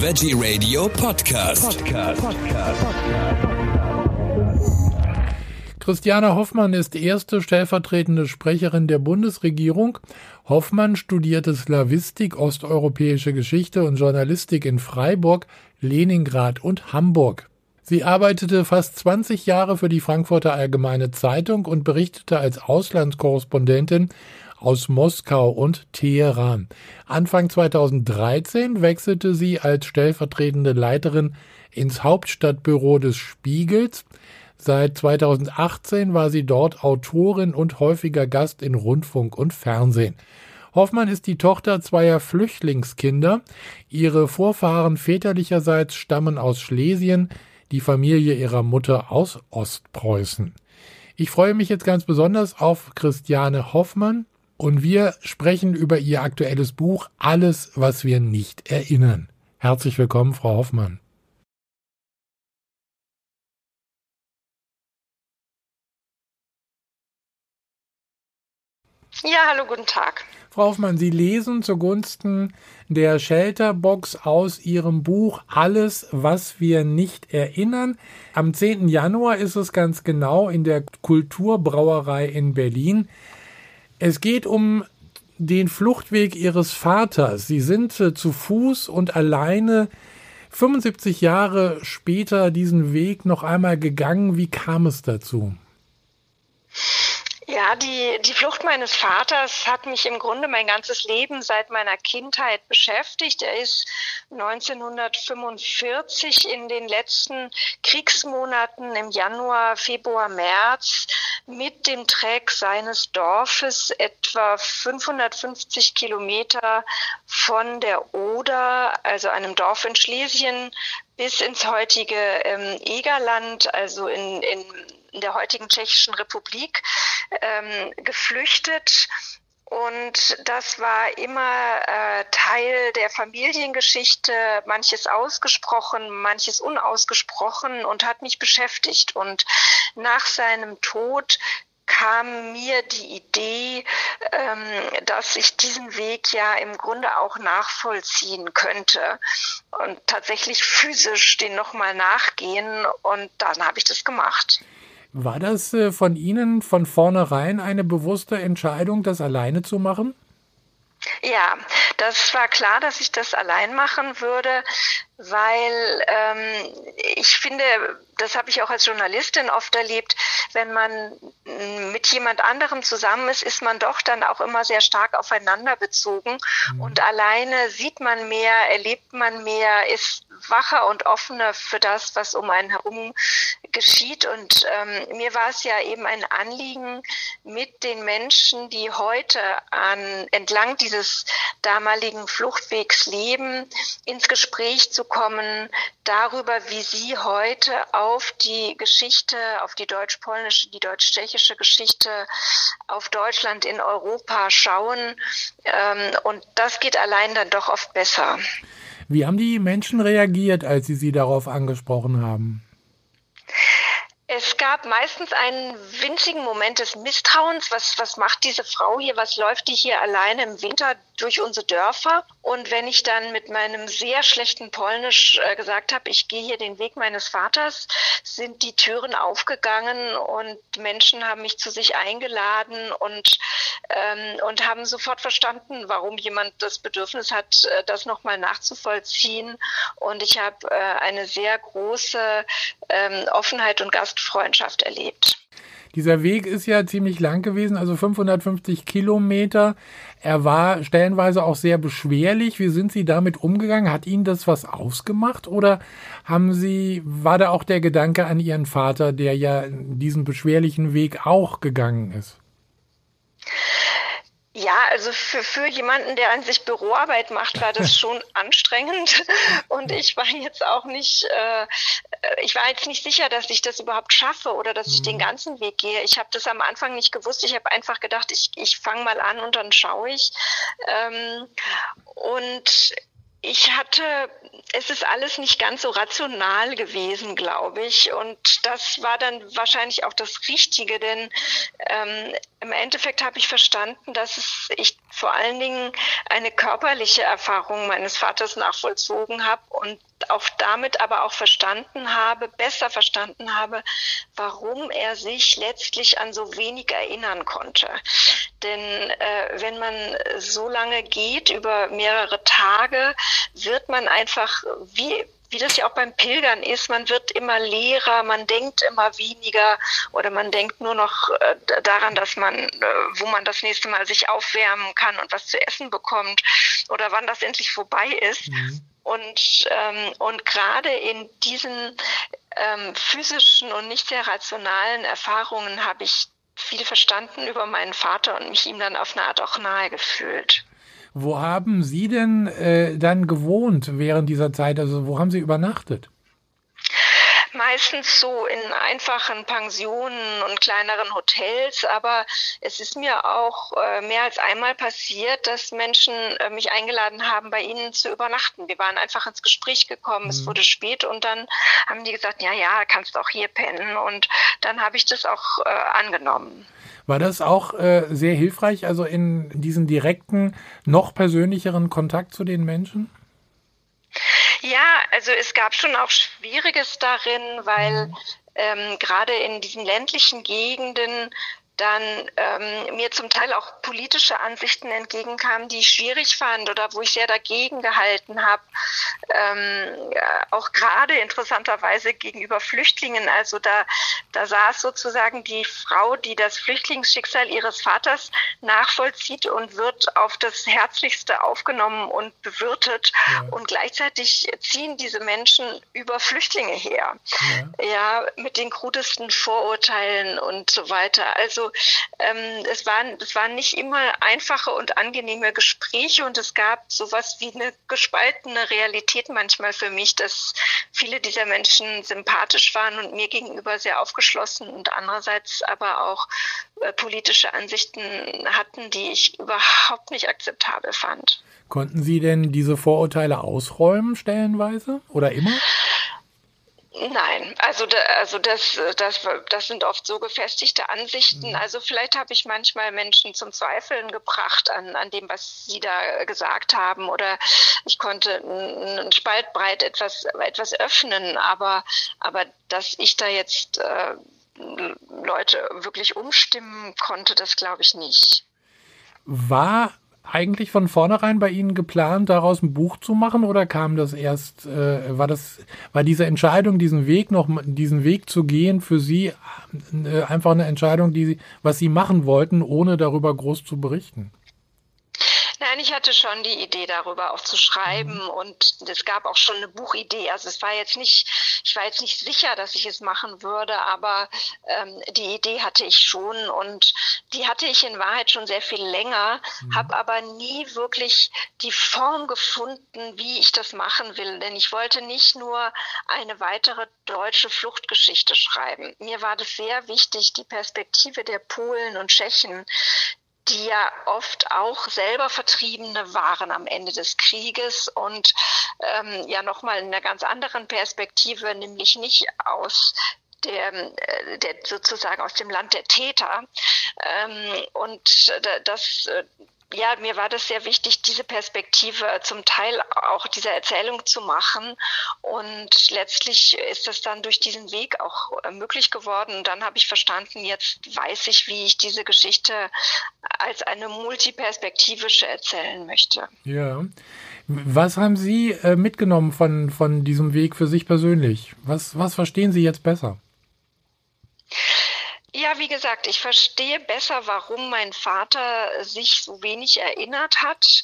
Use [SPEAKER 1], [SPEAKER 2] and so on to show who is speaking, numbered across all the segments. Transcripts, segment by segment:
[SPEAKER 1] Veggie Radio Podcast. Podcast.
[SPEAKER 2] Christiane Hoffmann ist erste stellvertretende Sprecherin der Bundesregierung. Hoffmann studierte Slawistik, osteuropäische Geschichte und Journalistik in Freiburg, Leningrad und Hamburg. Sie arbeitete fast 20 Jahre für die Frankfurter Allgemeine Zeitung und berichtete als Auslandskorrespondentin aus Moskau und Teheran. Anfang 2013 wechselte sie als stellvertretende Leiterin ins Hauptstadtbüro des Spiegels. Seit 2018 war sie dort Autorin und häufiger Gast in Rundfunk und Fernsehen. Hoffmann ist die Tochter zweier Flüchtlingskinder. Ihre Vorfahren väterlicherseits stammen aus Schlesien, die Familie ihrer Mutter aus Ostpreußen. Ich freue mich jetzt ganz besonders auf Christiane Hoffmann und wir sprechen über ihr aktuelles Buch Alles, was wir nicht erinnern. Herzlich willkommen, Frau Hoffmann.
[SPEAKER 3] Ja, hallo, guten Tag.
[SPEAKER 2] Frau Hoffmann, Sie lesen zugunsten der Shelterbox aus Ihrem Buch Alles, was wir nicht erinnern. Am 10. Januar ist es ganz genau in der Kulturbrauerei in Berlin. Es geht um den Fluchtweg Ihres Vaters. Sie sind äh, zu Fuß und alleine 75 Jahre später diesen Weg noch einmal gegangen. Wie kam es dazu?
[SPEAKER 3] Ja, die, die Flucht meines Vaters hat mich im Grunde mein ganzes Leben seit meiner Kindheit beschäftigt. Er ist 1945 in den letzten Kriegsmonaten im Januar, Februar, März mit dem Treck seines Dorfes etwa 550 Kilometer von der Oder, also einem Dorf in Schlesien, bis ins heutige ähm, Egerland, also in, in in der heutigen Tschechischen Republik ähm, geflüchtet. Und das war immer äh, Teil der Familiengeschichte, manches ausgesprochen, manches unausgesprochen und hat mich beschäftigt. Und nach seinem Tod kam mir die Idee, ähm, dass ich diesen Weg ja im Grunde auch nachvollziehen könnte und tatsächlich physisch den nochmal nachgehen. Und dann habe ich das gemacht.
[SPEAKER 2] War das äh, von Ihnen von vornherein eine bewusste Entscheidung, das alleine zu machen?
[SPEAKER 3] Ja, das war klar, dass ich das allein machen würde, weil ähm, ich finde, das habe ich auch als Journalistin oft erlebt, wenn man mit jemand anderem zusammen ist, ist man doch dann auch immer sehr stark aufeinander bezogen mhm. und alleine sieht man mehr, erlebt man mehr, ist wacher und offener für das, was um einen herum geschieht. Und ähm, mir war es ja eben ein Anliegen, mit den Menschen, die heute an entlang dieses damaligen Fluchtwegs leben, ins Gespräch zu kommen darüber, wie sie heute auf die Geschichte, auf die deutsch-polnische, die deutsch-tschechische Geschichte, auf Deutschland in Europa schauen. Ähm, und das geht allein dann doch oft besser.
[SPEAKER 2] Wie haben die Menschen reagiert, als Sie sie darauf angesprochen haben?
[SPEAKER 3] Es gab meistens einen winzigen Moment des Misstrauens. Was, was macht diese Frau hier? Was läuft die hier alleine im Winter durch unsere Dörfer? Und wenn ich dann mit meinem sehr schlechten Polnisch äh, gesagt habe, ich gehe hier den Weg meines Vaters, sind die Türen aufgegangen und Menschen haben mich zu sich eingeladen und, ähm, und haben sofort verstanden, warum jemand das Bedürfnis hat, äh, das nochmal nachzuvollziehen. Und ich habe äh, eine sehr große ähm, Offenheit und Gast Gastfreundschaft erlebt.
[SPEAKER 2] Dieser Weg ist ja ziemlich lang gewesen, also 550 Kilometer. Er war stellenweise auch sehr beschwerlich. Wie sind Sie damit umgegangen? Hat Ihnen das was ausgemacht oder haben Sie, war da auch der Gedanke an Ihren Vater, der ja diesen beschwerlichen Weg auch gegangen ist?
[SPEAKER 3] Ja, also für, für jemanden, der an sich Büroarbeit macht, war das schon anstrengend. Und ich war jetzt auch nicht, äh, ich war jetzt nicht sicher, dass ich das überhaupt schaffe oder dass ich den mhm. ganzen Weg gehe. Ich habe das am Anfang nicht gewusst. Ich habe einfach gedacht, ich, ich fange mal an und dann schaue ich. Ähm, und ich hatte, es ist alles nicht ganz so rational gewesen, glaube ich. Und das war dann wahrscheinlich auch das Richtige, denn ähm, im Endeffekt habe ich verstanden, dass es, ich vor allen Dingen eine körperliche Erfahrung meines Vaters nachvollzogen habe und auch damit aber auch verstanden habe, besser verstanden habe, warum er sich letztlich an so wenig erinnern konnte. Denn äh, wenn man so lange geht, über mehrere Tage, wird man einfach wie wie das ja auch beim Pilgern ist, man wird immer leerer, man denkt immer weniger oder man denkt nur noch äh, daran, dass man, äh, wo man das nächste Mal sich aufwärmen kann und was zu essen bekommt oder wann das endlich vorbei ist. Mhm. Und, ähm, und gerade in diesen ähm, physischen und nicht sehr rationalen Erfahrungen habe ich viel verstanden über meinen Vater und mich ihm dann auf eine Art auch nahe gefühlt.
[SPEAKER 2] Wo haben Sie denn äh, dann gewohnt während dieser Zeit? Also wo haben Sie übernachtet?
[SPEAKER 3] Meistens so in einfachen Pensionen und kleineren Hotels, aber es ist mir auch äh, mehr als einmal passiert, dass Menschen äh, mich eingeladen haben, bei ihnen zu übernachten. Wir waren einfach ins Gespräch gekommen, mhm. es wurde spät und dann haben die gesagt, ja, ja, kannst auch hier pennen und dann habe ich das auch äh, angenommen.
[SPEAKER 2] War das auch äh, sehr hilfreich, also in diesen direkten, noch persönlicheren Kontakt zu den Menschen?
[SPEAKER 3] Ja, also es gab schon auch Schwieriges darin, weil ähm, gerade in diesen ländlichen Gegenden dann ähm, mir zum Teil auch politische Ansichten entgegenkamen, die ich schwierig fand oder wo ich sehr dagegen gehalten habe. Ähm, auch gerade interessanterweise gegenüber Flüchtlingen. Also da, da saß sozusagen die Frau, die das Flüchtlingsschicksal ihres Vaters nachvollzieht und wird auf das Herzlichste aufgenommen und bewirtet. Ja. Und gleichzeitig ziehen diese Menschen über Flüchtlinge her. Ja, ja mit den krudesten Vorurteilen und so weiter. Also ähm, es, waren, es waren nicht immer einfache und angenehme Gespräche und es gab sowas wie eine gespaltene Realität manchmal für mich, dass viele dieser Menschen sympathisch waren und mir gegenüber sehr aufgeschlossen und andererseits aber auch äh, politische Ansichten hatten, die ich überhaupt nicht akzeptabel fand.
[SPEAKER 2] Konnten Sie denn diese Vorurteile ausräumen stellenweise oder immer?
[SPEAKER 3] Nein, also da, also das, das, das sind oft so gefestigte Ansichten. Mhm. Also vielleicht habe ich manchmal Menschen zum Zweifeln gebracht an, an dem, was sie da gesagt haben, oder ich konnte einen Spalt breit etwas, etwas öffnen, aber, aber dass ich da jetzt äh, Leute wirklich umstimmen konnte, das glaube ich nicht.
[SPEAKER 2] War eigentlich von vornherein bei Ihnen geplant, daraus ein Buch zu machen oder kam das erst, äh, war das, war diese Entscheidung, diesen Weg noch, diesen Weg zu gehen, für Sie äh, einfach eine Entscheidung, die, was Sie machen wollten, ohne darüber groß zu berichten?
[SPEAKER 3] Nein, ich hatte schon die Idee darüber auch zu schreiben mhm. und es gab auch schon eine Buchidee. Also es war jetzt nicht, ich war jetzt nicht sicher, dass ich es machen würde, aber ähm, die Idee hatte ich schon und die hatte ich in Wahrheit schon sehr viel länger, mhm. habe aber nie wirklich die Form gefunden, wie ich das machen will. Denn ich wollte nicht nur eine weitere deutsche Fluchtgeschichte schreiben. Mir war das sehr wichtig, die Perspektive der Polen und Tschechen, die ja oft auch selber Vertriebene waren am Ende des Krieges und ähm, ja nochmal in einer ganz anderen Perspektive, nämlich nicht aus der, äh, der sozusagen aus dem Land der Täter. Ähm, und das äh, ja, mir war das sehr wichtig, diese Perspektive zum Teil auch dieser Erzählung zu machen. Und letztlich ist das dann durch diesen Weg auch äh, möglich geworden. Und dann habe ich verstanden, jetzt weiß ich, wie ich diese Geschichte als eine multiperspektivische erzählen möchte.
[SPEAKER 2] Ja. Was haben Sie äh, mitgenommen von, von diesem Weg für sich persönlich? Was, was verstehen Sie jetzt besser?
[SPEAKER 3] Ja, wie gesagt, ich verstehe besser, warum mein Vater sich so wenig erinnert hat.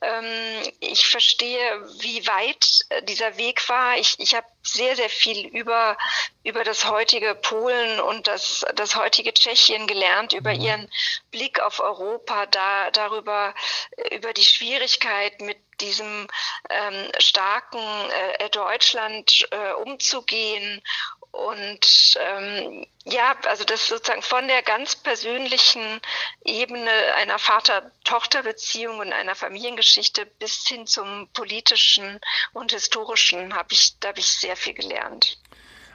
[SPEAKER 3] Ähm, ich verstehe, wie weit äh, dieser Weg war. Ich, ich habe sehr, sehr viel über, über das heutige Polen und das, das heutige Tschechien gelernt, über mhm. ihren Blick auf Europa, da, darüber, äh, über die Schwierigkeit mit diesem ähm, starken äh, Deutschland äh, umzugehen und ähm, ja, also das sozusagen von der ganz persönlichen Ebene einer Vater-Tochter-Beziehung und einer Familiengeschichte bis hin zum politischen und historischen habe ich, da habe ich sehr viel gelernt.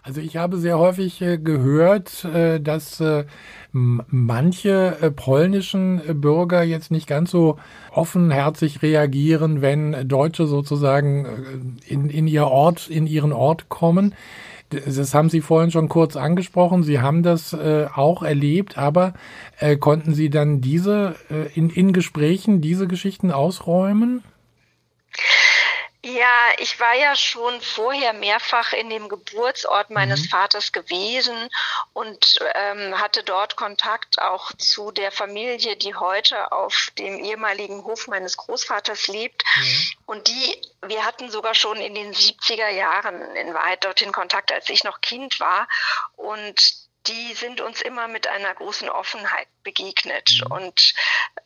[SPEAKER 2] Also ich habe sehr häufig äh, gehört, äh, dass äh, manche polnischen Bürger jetzt nicht ganz so offenherzig reagieren, wenn Deutsche sozusagen in, in ihr Ort, in ihren Ort kommen. Das haben Sie vorhin schon kurz angesprochen. Sie haben das äh, auch erlebt, aber äh, konnten Sie dann diese äh, in, in Gesprächen diese Geschichten ausräumen?
[SPEAKER 3] Ja, ich war ja schon vorher mehrfach in dem Geburtsort meines mhm. Vaters gewesen und ähm, hatte dort Kontakt auch zu der Familie, die heute auf dem ehemaligen Hof meines Großvaters lebt. Mhm. Und die, wir hatten sogar schon in den 70er Jahren in Wahrheit dorthin Kontakt, als ich noch Kind war. Und die sind uns immer mit einer großen Offenheit begegnet. Mhm. Und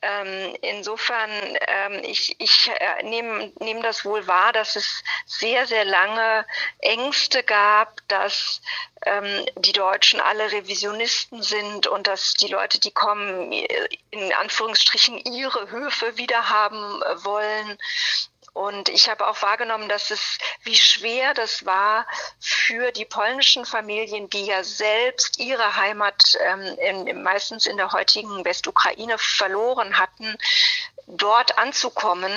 [SPEAKER 3] ähm, insofern, ähm, ich, ich äh, nehme nehm das wohl wahr, dass es sehr, sehr lange Ängste gab, dass ähm, die Deutschen alle Revisionisten sind und dass die Leute, die kommen, in Anführungsstrichen ihre Höfe wieder haben wollen. Und ich habe auch wahrgenommen, dass es, wie schwer das war für die polnischen Familien, die ja selbst ihre Heimat ähm, in, meistens in der heutigen Westukraine verloren hatten, dort anzukommen,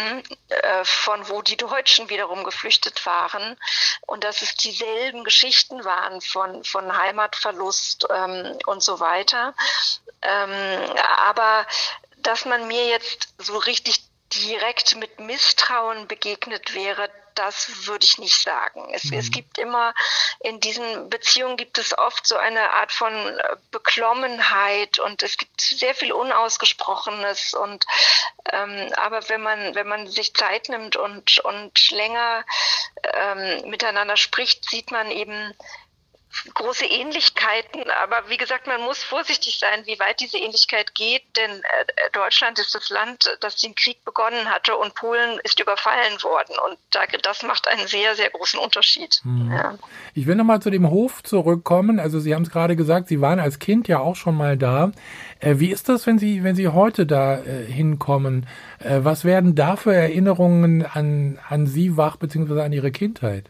[SPEAKER 3] äh, von wo die Deutschen wiederum geflüchtet waren. Und dass es dieselben Geschichten waren von, von Heimatverlust ähm, und so weiter. Ähm, aber dass man mir jetzt so richtig direkt mit Misstrauen begegnet wäre, das würde ich nicht sagen. Es, mhm. es, gibt immer, in diesen Beziehungen gibt es oft so eine Art von äh, Beklommenheit und es gibt sehr viel Unausgesprochenes und ähm, aber wenn man, wenn man sich Zeit nimmt und, und länger ähm, miteinander spricht, sieht man eben, große Ähnlichkeiten, aber wie gesagt, man muss vorsichtig sein, wie weit diese Ähnlichkeit geht, denn äh, Deutschland ist das Land, das den Krieg begonnen hatte und Polen ist überfallen worden und das macht einen sehr, sehr großen Unterschied.
[SPEAKER 2] Hm. Ja. Ich will nochmal zu dem Hof zurückkommen. Also Sie haben es gerade gesagt, Sie waren als Kind ja auch schon mal da. Äh, wie ist das, wenn Sie, wenn Sie heute da äh, hinkommen? was werden da für Erinnerungen an, an Sie wach, beziehungsweise an Ihre Kindheit?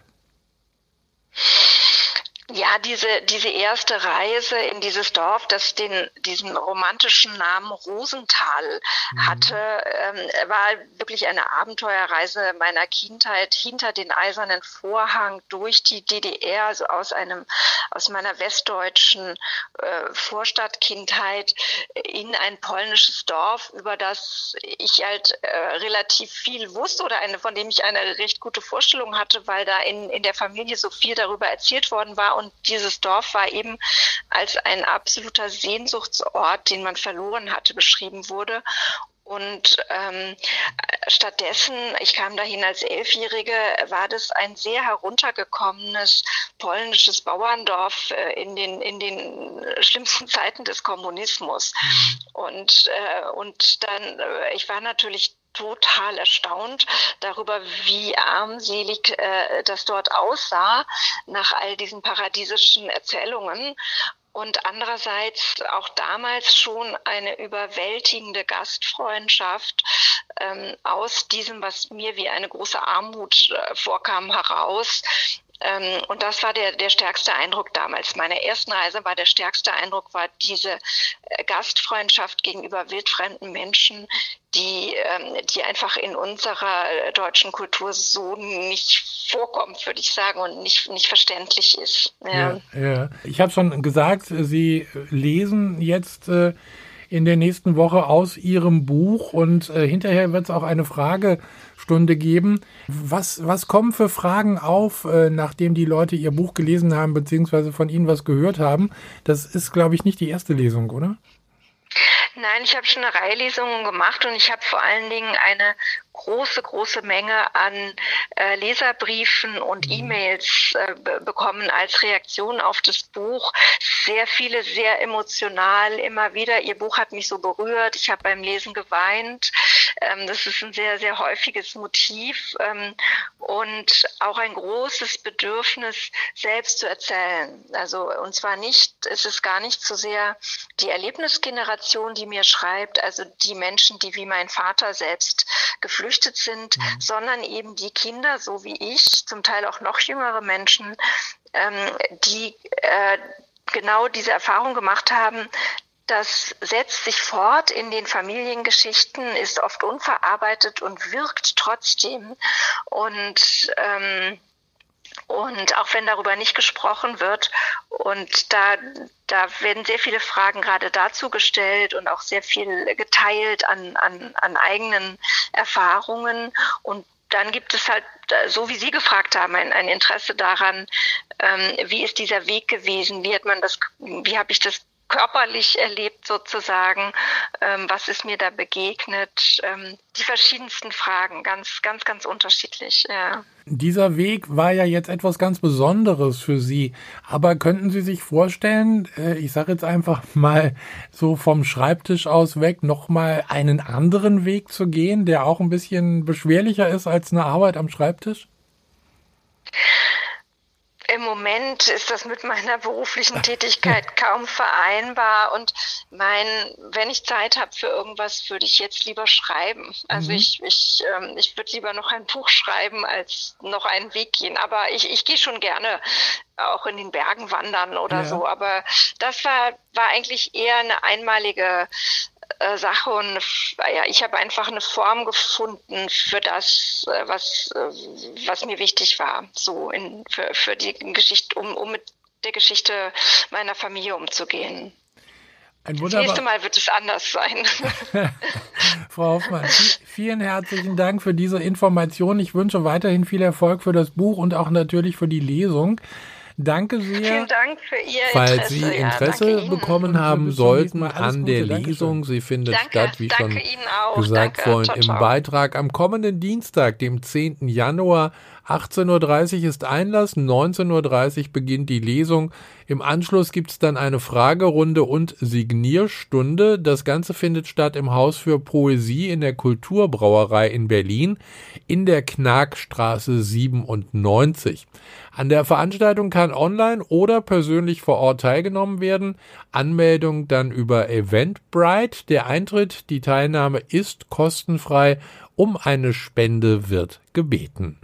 [SPEAKER 3] Ja, diese, diese erste Reise in dieses Dorf, das den, diesen romantischen Namen Rosenthal mhm. hatte, ähm, war wirklich eine Abenteuerreise meiner Kindheit hinter den eisernen Vorhang durch die DDR, also aus einem, aus meiner westdeutschen äh, Vorstadtkindheit in ein polnisches Dorf, über das ich halt äh, relativ viel wusste oder eine, von dem ich eine recht gute Vorstellung hatte, weil da in, in der Familie so viel darüber erzählt worden war und dieses Dorf war eben als ein absoluter Sehnsuchtsort, den man verloren hatte, beschrieben wurde. Und ähm, stattdessen, ich kam dahin als Elfjährige, war das ein sehr heruntergekommenes polnisches Bauerndorf äh, in, den, in den schlimmsten Zeiten des Kommunismus. Mhm. Und, äh, und dann, äh, ich war natürlich total erstaunt darüber, wie armselig äh, das dort aussah nach all diesen paradiesischen Erzählungen. Und andererseits auch damals schon eine überwältigende Gastfreundschaft ähm, aus diesem, was mir wie eine große Armut äh, vorkam, heraus. Ähm, und das war der, der stärkste Eindruck damals. Meine ersten Reise war der stärkste Eindruck, war diese äh, Gastfreundschaft gegenüber wildfremden Menschen, die, ähm, die einfach in unserer äh, deutschen Kultur so nicht vorkommt, würde ich sagen, und nicht, nicht verständlich ist.
[SPEAKER 2] Ja, ja. ja. Ich habe schon gesagt, Sie lesen jetzt äh, in der nächsten Woche aus Ihrem Buch und äh, hinterher wird es auch eine Fragestunde geben. Was, was kommen für Fragen auf, äh, nachdem die Leute Ihr Buch gelesen haben, beziehungsweise von Ihnen was gehört haben? Das ist, glaube ich, nicht die erste Lesung, oder?
[SPEAKER 3] Nein, ich habe schon eine Reihe Lesungen gemacht und ich habe vor allen Dingen eine große, große Menge an äh, Leserbriefen und mhm. E-Mails äh, bekommen als Reaktion auf das Buch. Sehr viele, sehr emotional immer wieder. Ihr Buch hat mich so berührt. Ich habe beim Lesen geweint. Ähm, das ist ein sehr, sehr häufiges Motiv ähm, und auch ein großes Bedürfnis, selbst zu erzählen. Also, und zwar nicht, es ist gar nicht so sehr die Erlebnisgeneration, die mir schreibt, also die Menschen, die wie mein Vater selbst geflüchtet sind, mhm. sondern eben die Kinder, so wie ich, zum Teil auch noch jüngere Menschen, ähm, die äh, genau diese Erfahrung gemacht haben, das setzt sich fort in den Familiengeschichten, ist oft unverarbeitet und wirkt trotzdem. Und ähm, und auch wenn darüber nicht gesprochen wird, und da, da werden sehr viele Fragen gerade dazu gestellt und auch sehr viel geteilt an, an, an eigenen Erfahrungen. Und dann gibt es halt, so wie Sie gefragt haben, ein, ein Interesse daran, ähm, wie ist dieser Weg gewesen, wie hat man das, wie habe ich das körperlich erlebt sozusagen, ähm, was ist mir da begegnet, ähm, die verschiedensten Fragen, ganz, ganz, ganz unterschiedlich. Ja.
[SPEAKER 2] Dieser Weg war ja jetzt etwas ganz Besonderes für Sie, aber könnten Sie sich vorstellen, äh, ich sage jetzt einfach mal so vom Schreibtisch aus weg, nochmal einen anderen Weg zu gehen, der auch ein bisschen beschwerlicher ist als eine Arbeit am Schreibtisch?
[SPEAKER 3] Im Moment ist das mit meiner beruflichen Tätigkeit kaum vereinbar und mein, wenn ich Zeit habe für irgendwas, würde ich jetzt lieber schreiben. Also mhm. ich, ich, ähm, ich würde lieber noch ein Buch schreiben, als noch einen Weg gehen. Aber ich, ich gehe schon gerne auch in den Bergen wandern oder ja. so. Aber das war, war eigentlich eher eine einmalige äh, Sache und ja, ich habe einfach eine Form gefunden für das, äh, was, äh, was mir wichtig war, so in, für, für die Geschichte, um, um mit der Geschichte meiner Familie umzugehen. Ein das nächste Mal wird es anders sein.
[SPEAKER 2] Frau Hoffmann, vielen herzlichen Dank für diese Information. Ich wünsche weiterhin viel Erfolg für das Buch und auch natürlich für die Lesung. Danke sehr.
[SPEAKER 3] Vielen Dank für Ihr
[SPEAKER 2] Falls Interesse. Sie Interesse ja,
[SPEAKER 3] bekommen
[SPEAKER 2] haben sollten an der Lesung, sie findet danke, statt, wie schon gesagt danke. vorhin, ciao, ciao. im Beitrag am kommenden Dienstag, dem 10. Januar 18.30 Uhr ist Einlass, 19.30 Uhr beginnt die Lesung. Im Anschluss gibt es dann eine Fragerunde und Signierstunde. Das Ganze findet statt im Haus für Poesie in der Kulturbrauerei in Berlin in der Knagstraße 97. An der Veranstaltung kann online oder persönlich vor Ort teilgenommen werden. Anmeldung dann über Eventbrite. Der Eintritt, die Teilnahme ist kostenfrei. Um eine Spende wird gebeten.